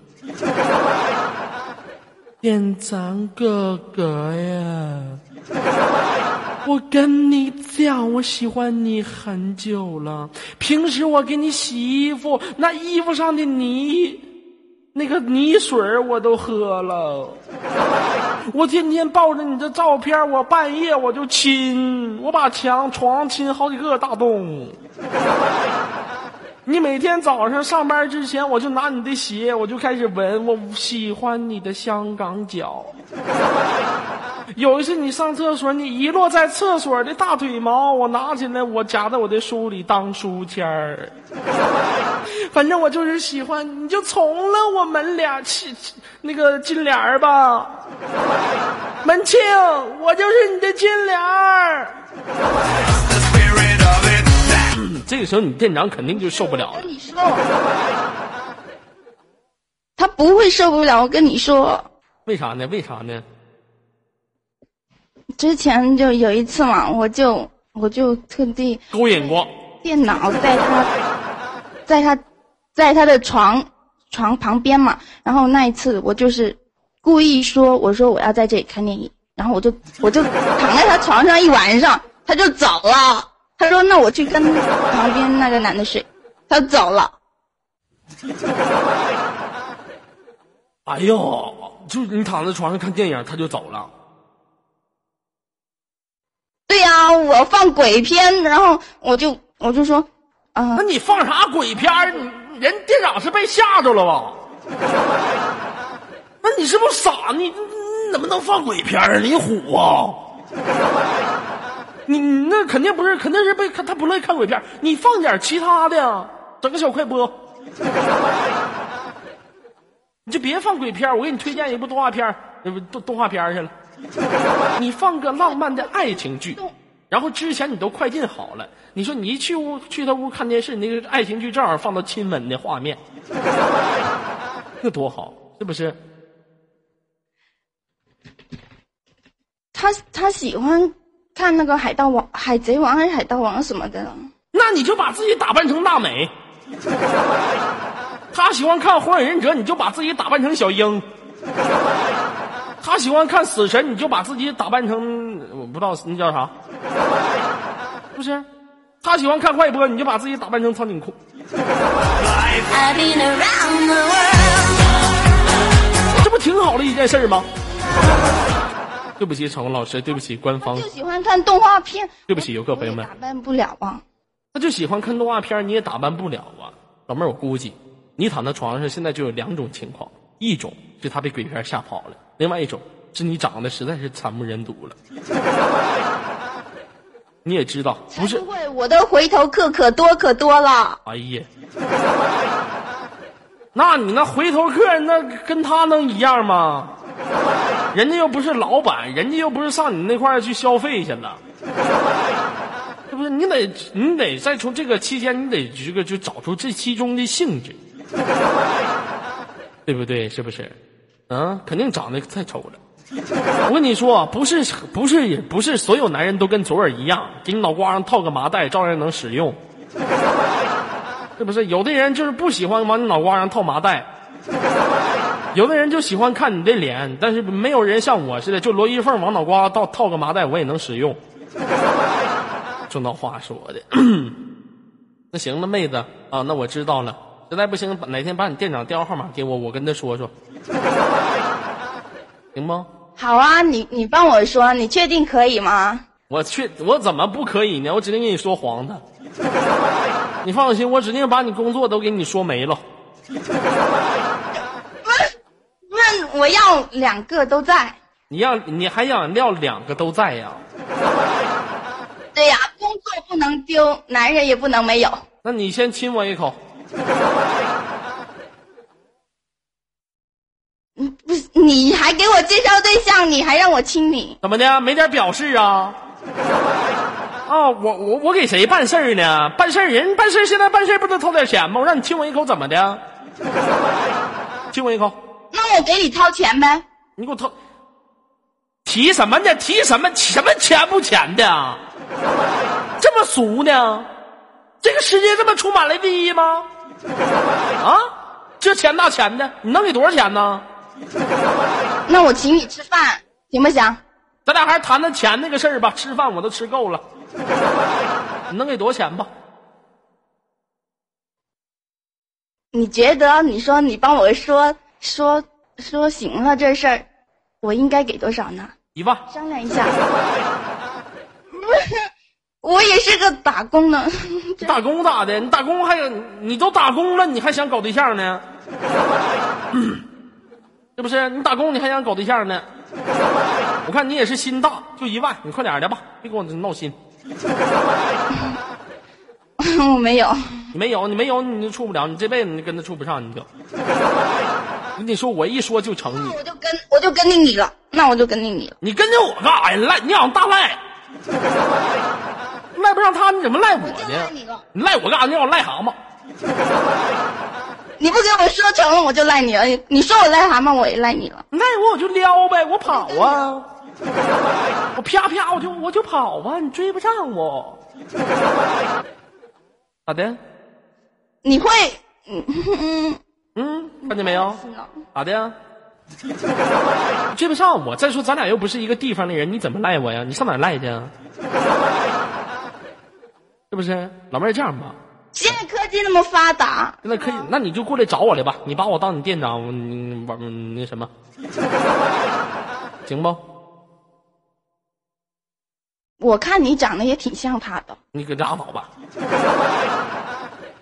店长哥哥呀，我跟你讲，我喜欢你很久了。平时我给你洗衣服，那衣服上的泥，那个泥水我都喝了。我天天抱着你的照片，我半夜我就亲，我把墙床亲好几个大洞。你每天早上上班之前，我就拿你的鞋，我就开始闻，我喜欢你的香港脚。有一次你上厕所，你遗落在厕所的大腿毛，我拿起来，我夹在我的书里当书签儿。反正我就是喜欢，你就从了我们俩那个金莲儿吧，门庆，我就是你的金莲儿。这个时候，你店长肯定就受不了了跟。你说，他不会受不了。我跟你说，为啥呢？为啥呢？之前就有一次嘛，我就我就特地勾引过，电脑在他，在他，在他的床床旁边嘛。然后那一次我就是故意说，我说我要在这里看电影，然后我就我就躺在他床上一晚上，他就走了。他说：“那我去跟旁边那个男的睡。”他走了。哎呦，就是你躺在床上看电影，他就走了。对呀、我放鬼片，然后我就我就说，啊、那你放啥鬼片？你人店长是被吓着了吧？那你是不是傻？你你怎么能放鬼片儿？你虎啊！你你那肯定不是，肯定是被看他不乐意看鬼片。你放点其他的呀，整个小快播。你就别放鬼片我给你推荐一部动画片动动画片去了。你放个浪漫的爱情剧，然后之前你都快进好了，你说你一去屋去他屋看电视，你那个爱情剧正好放到亲吻的画面，那多好，是不是？他他喜欢看那个海盗王、海贼王还是海盗王什么的。那你就把自己打扮成娜美。他喜欢看火影忍者，你就把自己打扮成小樱。他喜欢看死神，你就把自己打扮成我不知道那叫啥，不是？他喜欢看快播，你就把自己打扮成苍井空。这不挺好的一件事儿吗？对不起，场文老师，对不起，官方就，喜欢看动画片。对不起，游客朋友们，打扮不了啊。他就喜欢看动画片，你也打扮不了啊。老妹儿，我估计你躺在床上，现在就有两种情况：一种是他被鬼片吓跑了，另外一种是你长得实在是惨不忍睹了。你也知道，不是不会，我的回头客可多可多了。哎呀，那你那回头客那跟他能一样吗？人家又不是老板，人家又不是上你那块去消费去了，是不是？你得你得再从这个期间，你得这个就找出这其中的性质，对不对？是不是？啊，肯定长得太丑了。我跟你说，不是不是不是所有男人都跟左耳一样，给你脑瓜上套个麻袋，照样能使用。是不是？有的人就是不喜欢往你脑瓜上套麻袋，有的人就喜欢看你的脸，但是没有人像我似的，就罗一凤往脑瓜套套个麻袋，我也能使用。这那话说的，那行了，妹子啊，那我知道了。实在不行，哪天把你店长电话号码给我，我跟他说说，行吗？好啊，你你帮我说，你确定可以吗？我确，我怎么不可以呢？我指定给你说黄的。你放心，我指定把你工作都给你说没了。那我要两个都在。你要你还想要两个都在呀？对呀、工作不能丢，男人也不能没有。那你先亲我一口，嗯，不是，你还给我介绍对象，你还让我亲你，怎么的？没点表示啊？啊，我我我给谁办事儿呢？办事儿人办事儿现在办事儿不得掏点钱吗？我让你亲我一口怎么的？亲我一口，那我给你掏钱呗。你给我掏。提什么呢？提什么什么钱不钱的？这么俗呢？这个世界这么充满了利益吗？啊，这钱那钱的，你能给多少钱呢？那我请你吃饭，行不行？咱俩还是谈谈钱那个事儿吧。吃饭我都吃够了，你能给多少钱吧？你觉得你说你帮我说说说行了这事儿，我应该给多少呢？一万。商量一下。不是，我也是个打工的，这打工咋的？你打工还有你都打工了，你还想搞对象呢？是不是？你打工你还想搞对象呢？我看你也是心大，就一万，你快点的吧，别给我闹心。我没有。你没有，你没有，你就处不了，你这辈子你跟他处不上，你就。我跟你说，我一说就成你那，我就跟我就跟定你了，那我就跟定你了。你跟着我干啥呀？赖，你好像大赖，赖不上他，你怎么赖我呢？你赖我干啥？你让我癞蛤蟆。你不给我说成了，我就赖你了。你说我癞蛤蟆，我也赖你了。赖我我就撩呗，我跑啊，我啪啪我就我就跑吧，你追不上我。咋的？你会，嗯嗯，嗯，看见没有？咋的呀？追不上我。再说咱俩又不是一个地方的人，你怎么赖我呀？你上哪儿赖去啊？是不是？老妹儿这样吧，现在科技那么发达，那可以，那你就过来找我来吧。你把我当你店长，你玩嗯那什么，行不？我看你长得也挺像他的。你可拉倒吧！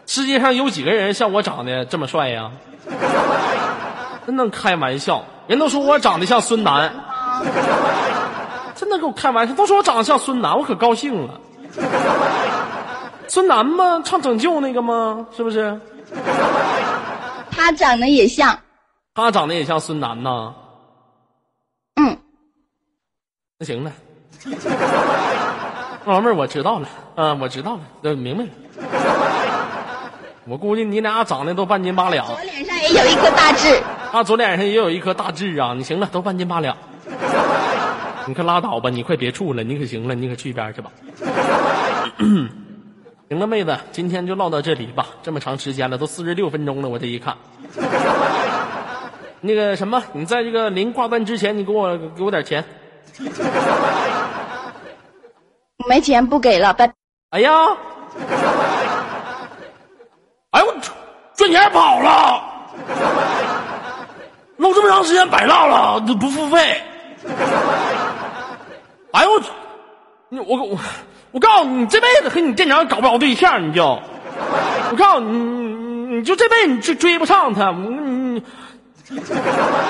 世界上有几个人像我长得这么帅呀？真能开玩笑！人都说我长得像孙楠，真的给我开玩笑，都说我长得像孙楠，我可高兴了。孙楠吗？唱拯救那个吗？是不是？他长得也像，他长得也像孙楠呐。嗯，那行了，老妹儿，我知道了，啊，我知道了，呃，明白了。我估计你俩长得都半斤八两，左脸上也有一颗大痣。啊左脸上也有一颗大痣啊！你行了，都半斤八两，你可拉倒吧，你快别处了，你可行了，你可去一边去吧。行了，妹子，今天就唠到这里吧，这么长时间了，都四十六分钟了，我这一看。那个什么，你在这个临挂断之前，你给我给我点钱。没钱不给了，拜。哎呀，哎呦我赚钱跑了，唠这么长时间白唠了，都不付费。哎呦我，你我我我告诉你，你这辈子和你店长搞不着对象，你就，我告诉你，你就这辈子你追追不上他，我你。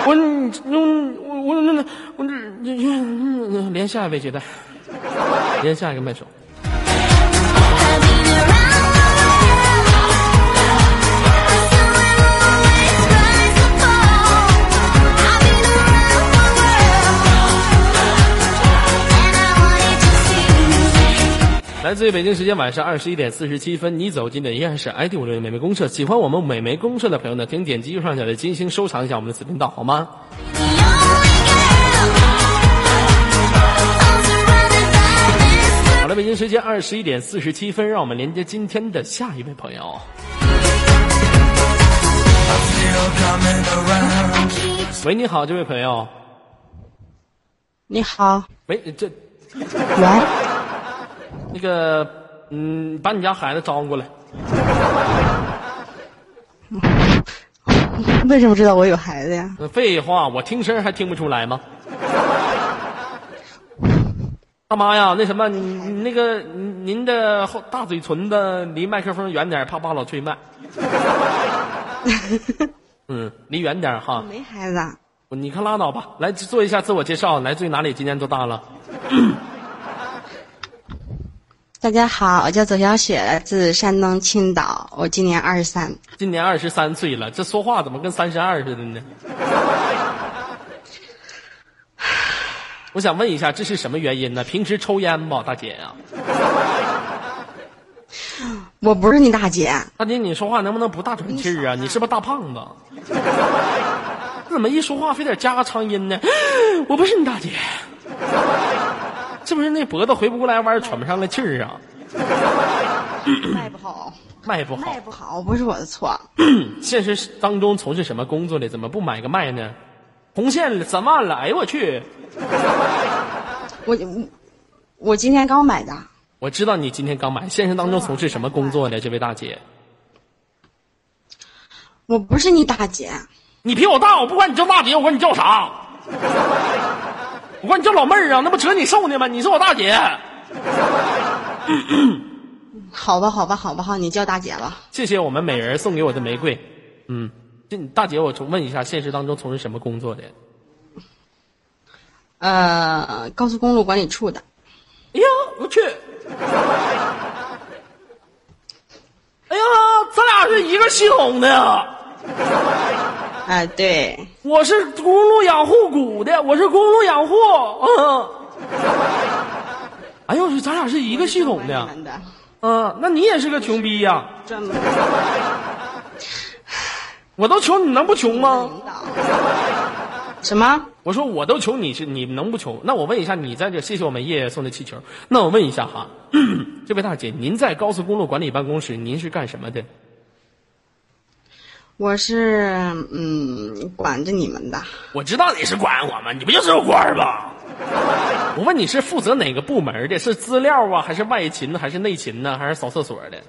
我你我我我我这连下一位接待，连下一个麦手。来自于北京时间晚上二十一点四十七分，你走进的依然是 ID 五六美眉公社。喜欢我们美眉公社的朋友呢，请点击右上角的金星收藏一下我们的此频道，好吗？好了，北京时间二十一点四十七分，让我们连接今天的下一位朋友。喂，你好，这位朋友。你好，喂，这喂，那个，嗯，把你家孩子招过来。为什么知道我有孩子呀？呃废话，我听声还听不出来吗？大妈呀，那什么，你你那个您您的后大嘴唇子离麦克风远点，怕把老吹麦。嗯，离远点哈。没孩子，啊，你看拉倒吧，来做一下自我介绍，来自于哪里？今年多大了？大家好，我叫左小雪，来自山东青岛，我今年二十三。今年二十三岁了，这说话怎么跟三十二似的呢？我想问一下，这是什么原因呢？平时抽烟不，大姐呀、我不是你大姐，大姐，你说话能不能不大喘气儿啊？你是不是大胖子？怎么一说话非得加个长音呢？我不是你大姐，是不是那脖子回不过来弯，喘不上来气儿啊？卖不好，卖不好卖。不好不是我的错。现实当中从事什么工作的？怎么不买个卖呢？红线三万了，哎呦我去！我我我今天刚买的，我知道你今天刚买，现实当中从事什么工作的？这位大姐，我不是你大姐，你比我大，我不管你叫大姐，我管你叫啥？我管你叫老妹儿啊，那不折你寿呢吗？你是我大姐。好吧好吧好吧好，你叫大姐吧。谢谢我们美人送给我的玫瑰。嗯，这大姐，我重问一下，现实当中从事什么工作的？呃，高速公路管理处的。哎呀，我去！哎呀，咱俩是一个系统的呀。哎、对，我是公路养护股的，我是公路养护。嗯。哎呦咱俩是一个系统的嗯，那你也是个穷逼呀、我都穷，你能不穷吗？什么？我说我都穷，你是你能不穷？那我问一下，你在这谢谢我们叶叶送的气球。那我问一下哈，这位大姐，您在高速公路管理办公室，您是干什么的？我是嗯管着你们的，我知道你是管我们，你不就是个官儿吗？我问你是负责哪个部门的？是资料啊，还是外勤？还是内勤呢？还是扫厕所的？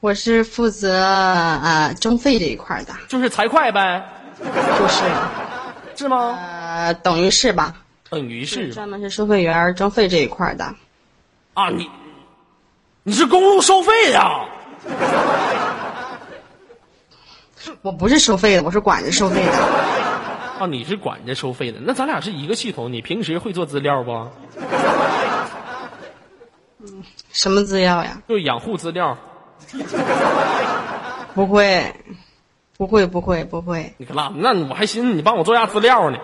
我是负责呃征费这一块儿的，就是财会呗，就是是吗？呃等于是吧，等于是专门是收费员儿征费这一块儿的。啊，你你是公路收费呀？我不是收费的，我是管着收费的。哦，你是管着收费的，那咱俩是一个系统。你平时会做资料不？什么资料呀？就养护资料。不会，不会，不会，不会。你可拉，那我还寻思你帮我做下资料呢。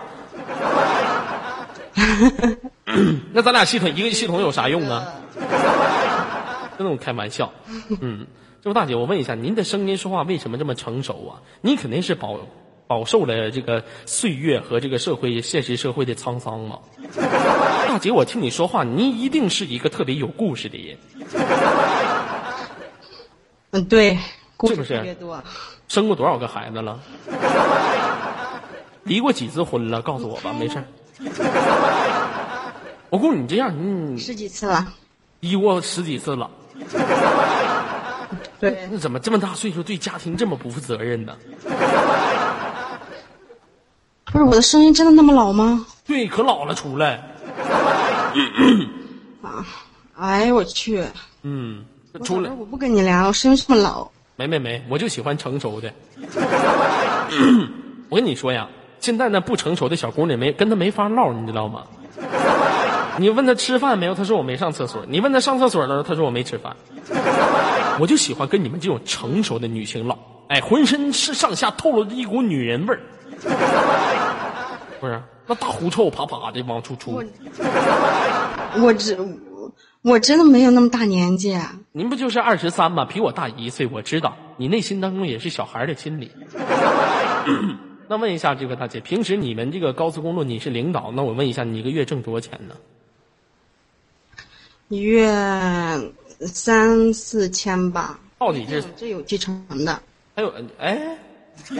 那咱俩系统一个系统有啥用啊？跟我开玩笑。嗯，这位大姐，我问一下，您的声音说话为什么这么成熟啊？你肯定是饱饱受了这个岁月和这个社会现实社会的沧桑嘛。大姐，我听你说话，您一定是一个特别有故事的人。嗯，对，故事是不是特别多。生过多少个孩子了？离过几次婚了？告诉我吧，没事儿。我估计你这样，你十几次了。离过十几次了，对，那怎么这么大岁数对家庭这么不负责任呢？不是我的声音真的那么老吗？对，可老了出来，哎呦我去！嗯，出来我不跟你聊，我声音这么老。没没没，我就喜欢成熟的。我跟你说呀，现在那不成熟的小姑娘没跟她没法唠，你知道吗？你问他吃饭没有，他说我没上厕所；你问他上厕所了，他说我没吃饭。我就喜欢跟你们这种成熟的女性唠，哎，浑身是上下透露着一股女人味儿，不是？那大狐臭啪啪的往出出，我只我真的没有那么大年纪。啊您不就是二十三吗？比我大一岁，我知道你内心当中也是小孩的心理。那问一下这个大姐，平时你们这个高速公路你是领导，那我问一下，你一个月挣多少钱呢？一月三四千吧，到底是这有提成的。还有哎，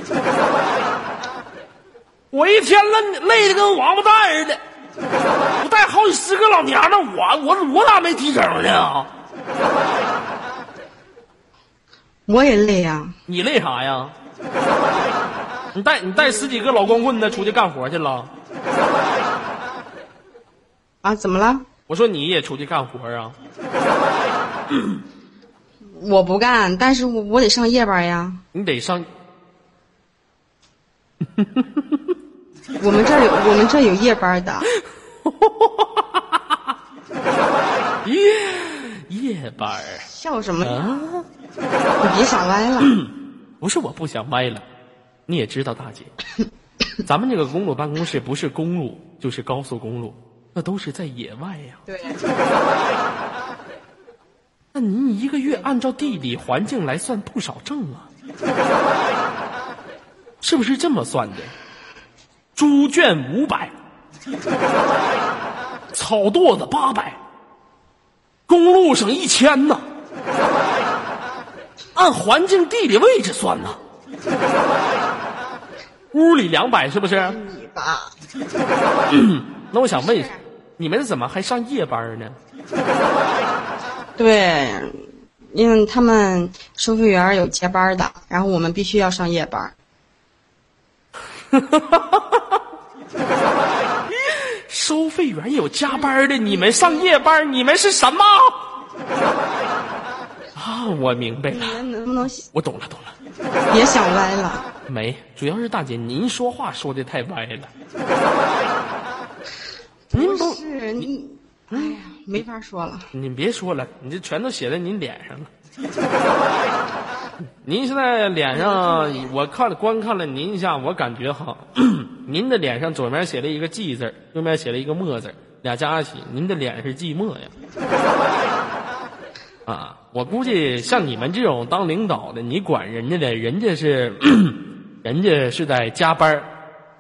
我一天累累的跟王八蛋似的，我带好几十个老娘们，我我我咋没提成呢？我也累呀、你累啥呀？你带你带十几个老光棍子出去干活去了？啊！怎么了？我说你也出去干活啊？我不干，但是我我得上夜班呀。你得上 我们这儿有我们这儿有夜班的。夜 夜班儿笑什么呀？啊？你别想歪了。不是我不想歪了，你也知道，大姐，咱们这个公路办公室不是公路就是高速公路，那都是在野外呀。对，那您一个月按照地理环境来算不少挣啊，是不是这么算的？猪圈五百，草垛子八百，公路上一千呢，按环境地理位置算呢。屋里两百是不是？你吧，那我想问一下，你们怎么还上夜班呢？对，因为他们收费员有接班的，然后我们必须要上夜班。收费员有加班的，你们上夜班，你们是什么？啊，我明白你了，们能不能我懂了，懂了。别想歪了？没，主要是大姐您说话说的太歪了。您不，是你，哎呀，没法说了。你别说了，你这全都写在您脸上了。您现在脸上，我看了观看了您一下，我感觉哈，您的脸上左面写了一个“寂”字，右面写了一个“墨”字，俩加一起，您的脸是寂寞呀。啊，我估计像你们这种当领导的，你管人家的，人家是，人家是在加班儿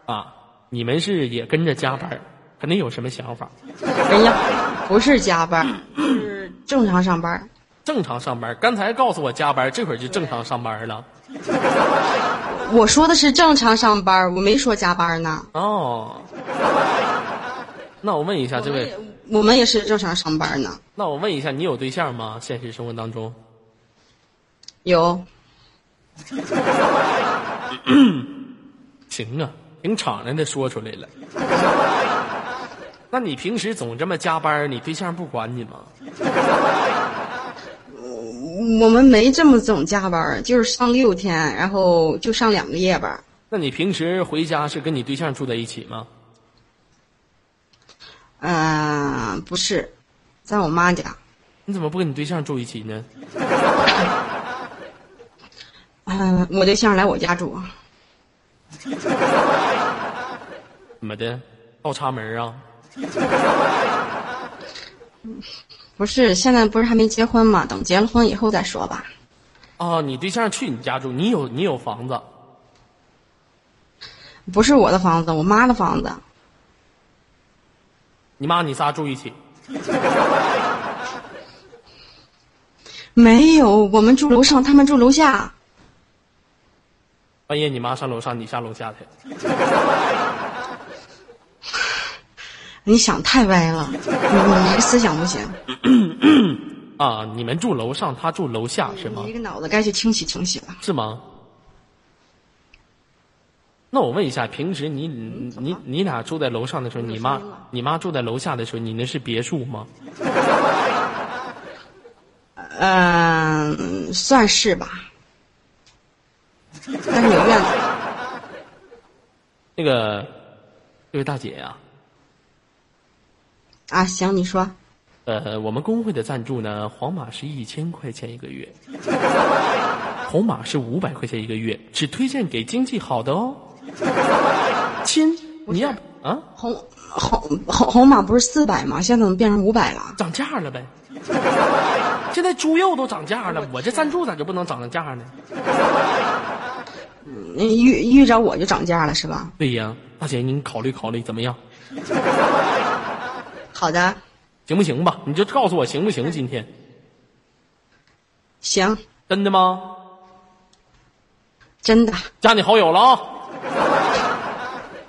啊，你们是也跟着加班儿，肯定有什么想法。哎呀不是加班，是正常上班。正常上班，刚才告诉我加班，这会儿就正常上班了。我说的是正常上班，我没说加班呢。哦，那我问一下这位，我们也是正常上班呢。那我问一下，你有对象吗？现实生活当中？有，行啊，挺敞亮的说出来了。那你平时总这么加班，你对象不管你吗？我们没这么总加班，就是上六天，然后就上两个夜班。那你平时回家是跟你对象住在一起吗？嗯、不是，在我妈家。你怎么不跟你对象住一起呢？嗯、我对象来我家住。怎么的？倒插门啊？不是，现在不是还没结婚吗？等结了婚以后再说吧。哦，你对象去你家住，你有你有房子，不是我的房子，我妈的房子。你妈你仨住一起。没有，我们住楼上，他们住楼下。半夜你妈上楼上，你下楼下去。你想太歪了，你你这个思想不行，啊，你们住楼上，他住楼下是吗你这？个脑子该去清洗清洗了。是吗？那我问一下，平时你你你你俩住在楼上的时候，你妈你妈住在楼下的时候，你那是别墅吗？嗯、算是吧，但是有院子。那个，这位大姐呀、啊，行，你说。呃，我们工会的赞助呢，黄马是一千块钱一个月，红马是五百块钱一个月，只推荐给经济好的哦。亲，你要啊？红红红红马不是四百吗？现在怎么变成五百了？涨价了呗。现在猪肉都涨价了，我这赞助咋就不能涨价呢？遇遇着我就涨价了是吧？对呀，大姐，您考虑考虑怎么样？好的，行不行吧？你就告诉我行不行？今天行，真的吗？真的加你好友了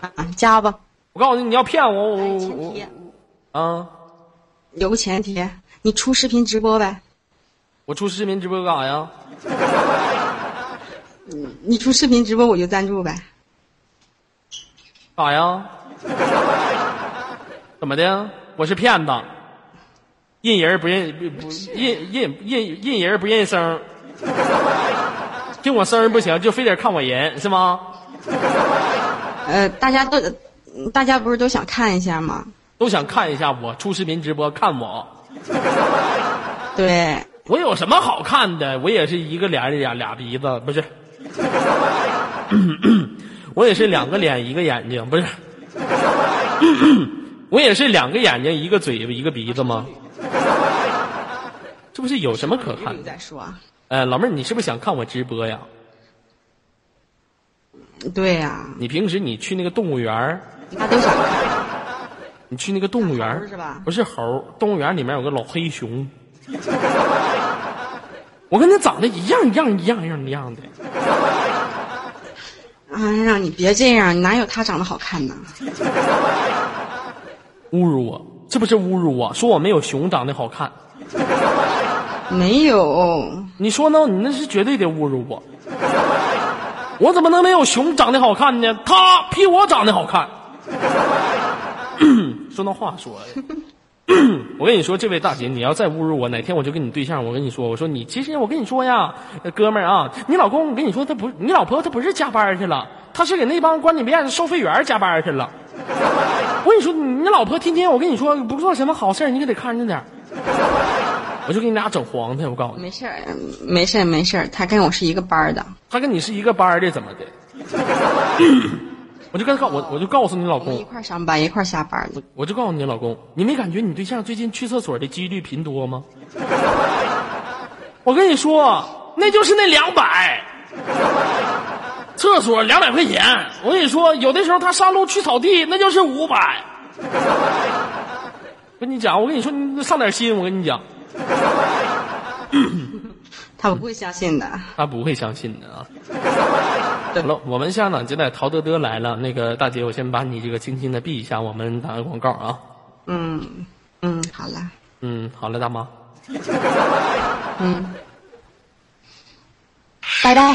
啊！啊，加吧。我告诉你，你要骗我，我前我啊！有个前提，你出视频直播呗。我出视频直播干啥呀？你出视频直播我就赞助呗。干啥呀？怎么的？我是骗子，认人不认不不认认认认人不认声，听我声儿不行，就非得看我人是吗？呃，大家都，大家不是都想看一下吗？都想看一下我出视频直播看我，对，我有什么好看的？我也是一个脸俩俩鼻子，不是？我也是两个脸一个眼睛，不是？我也是两个眼睛一个嘴巴一个鼻子吗？这不是有什么可看的？再说。呃，老妹儿，你是不是想看我直播呀？对呀、你平时你去那个动物园。你去那个动物园是吧不是猴儿，动物园里面有个老黑熊，我跟他长得一样一样一样一样一样的。啊，让你别这样，哪有他长得好看呢？侮辱我，这不是侮辱我，说我没有熊长得好看。没有，你说呢？你那是绝对的侮辱我。我怎么能没有熊长得好看呢？他比我长得好看。说那话说的，我跟你说，这位大姐，你要再侮辱我，哪天我就跟你对象，我跟你说，我说你其实我跟你说呀，呃哥们儿啊，你老公，我跟你说他不，你老婆她不是加班去了，她是给那帮观景片收费员加班去了。我跟你说，你老婆天天我跟你说不做什么好事儿你可得看着点儿我就给你俩整黄的，我告诉你。没事儿，没事儿，没事儿。他跟我是一个班的，他跟你是一个班的，怎么的？我就跟他告我我就告诉你老公，一块上班，一块下班的。我就告诉你老公，你没感觉你对象最近去厕所的几率频多吗？我跟你说，那就是那两百，厕所两百块钱。我跟你说，有的时候他上路去草地，那就是五百。跟你讲，我跟你说，你上点心。我跟你讲，他不会相信的。他不会相信的啊。好了，我们下档接待陶德德来了。那个大姐，我先把你这个轻轻的闭一下，我们打个广告啊。嗯嗯，好了，嗯，好了，大妈。嗯。拜拜。